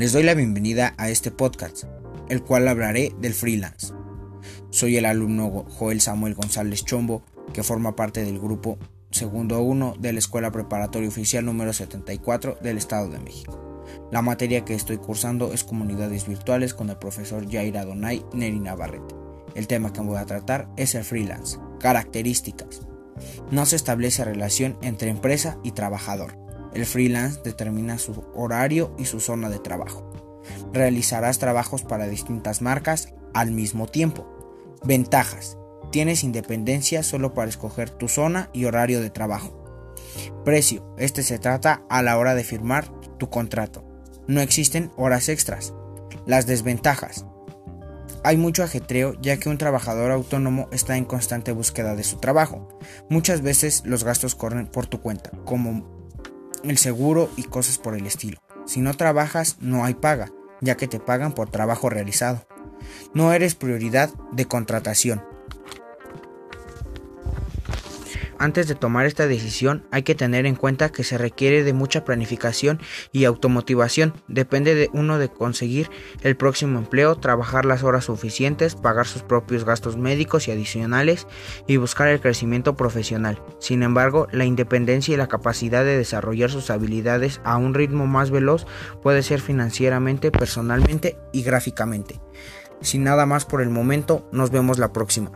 Les doy la bienvenida a este podcast, el cual hablaré del freelance. Soy el alumno Joel Samuel González Chombo, que forma parte del grupo segundo 1 de la Escuela Preparatoria Oficial número 74 del Estado de México. La materia que estoy cursando es Comunidades Virtuales con el profesor Jair Adonai Neri Navarrete. El tema que voy a tratar es el freelance. Características. No se establece relación entre empresa y trabajador. El freelance determina su horario y su zona de trabajo. Realizarás trabajos para distintas marcas al mismo tiempo. Ventajas. Tienes independencia solo para escoger tu zona y horario de trabajo. Precio. Este se trata a la hora de firmar tu contrato. No existen horas extras. Las desventajas. Hay mucho ajetreo ya que un trabajador autónomo está en constante búsqueda de su trabajo. Muchas veces los gastos corren por tu cuenta, como el seguro y cosas por el estilo. Si no trabajas, no hay paga, ya que te pagan por trabajo realizado. No eres prioridad de contratación. Antes de tomar esta decisión hay que tener en cuenta que se requiere de mucha planificación y automotivación. Depende de uno de conseguir el próximo empleo, trabajar las horas suficientes, pagar sus propios gastos médicos y adicionales y buscar el crecimiento profesional. Sin embargo, la independencia y la capacidad de desarrollar sus habilidades a un ritmo más veloz puede ser financieramente, personalmente y gráficamente. Sin nada más por el momento, nos vemos la próxima.